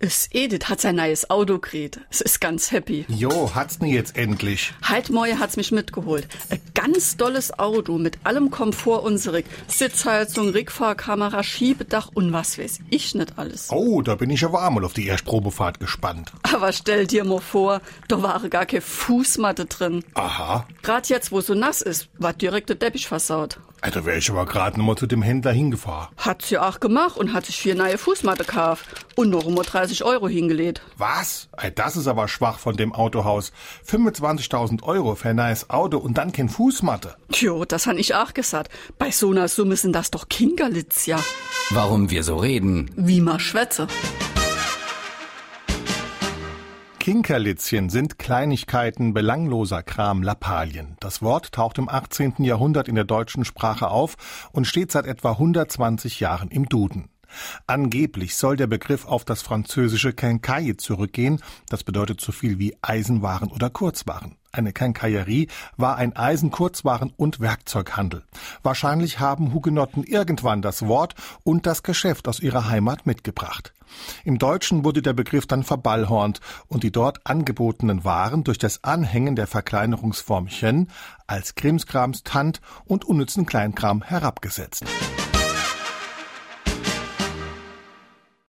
Es Edith hat sein neues Auto gekriegt. Es ist ganz happy. Jo, hat's denn jetzt endlich? Halt Moje hat's mich mitgeholt. Ein ganz dolles Auto mit allem Komfort unserig. Sitzheizung, Rückfahrkamera, Schiebedach und was weiß ich nicht alles. Oh, da bin ich aber einmal auf die Erstprobefahrt gespannt. Aber stell dir mal vor, da war gar keine Fußmatte drin. Aha. Grad jetzt, wo so nass ist, war direkt der Teppich versaut. Da wäre ich aber gerade nochmal zu dem Händler hingefahren. Hat sie auch gemacht und hat sich vier neue Fußmatte gekauft und noch immer 30 Euro hingelegt. Was? Ey, das ist aber schwach von dem Autohaus. 25.000 Euro für ein neues Auto und dann kein Fußmatte. Jo, das han ich auch gesagt. Bei so einer Summe sind das doch Kinkerlitz, ja. Warum wir so reden. Wie ma schwätze. Kinkerlitzchen sind Kleinigkeiten, belangloser Kram, Lappalien. Das Wort taucht im 18. Jahrhundert in der deutschen Sprache auf und steht seit etwa 120 Jahren im Duden. Angeblich soll der Begriff auf das französische Quincaille zurückgehen, das bedeutet so viel wie Eisenwaren oder Kurzwaren. Eine Quincaillerie war ein Eisen-, Kurzwaren- und Werkzeughandel. Wahrscheinlich haben Hugenotten irgendwann das Wort und das Geschäft aus ihrer Heimat mitgebracht. Im Deutschen wurde der Begriff dann verballhornt und die dort angebotenen Waren durch das Anhängen der Verkleinerungsform Chen als Krimskrams, Tant und unnützen Kleinkram herabgesetzt.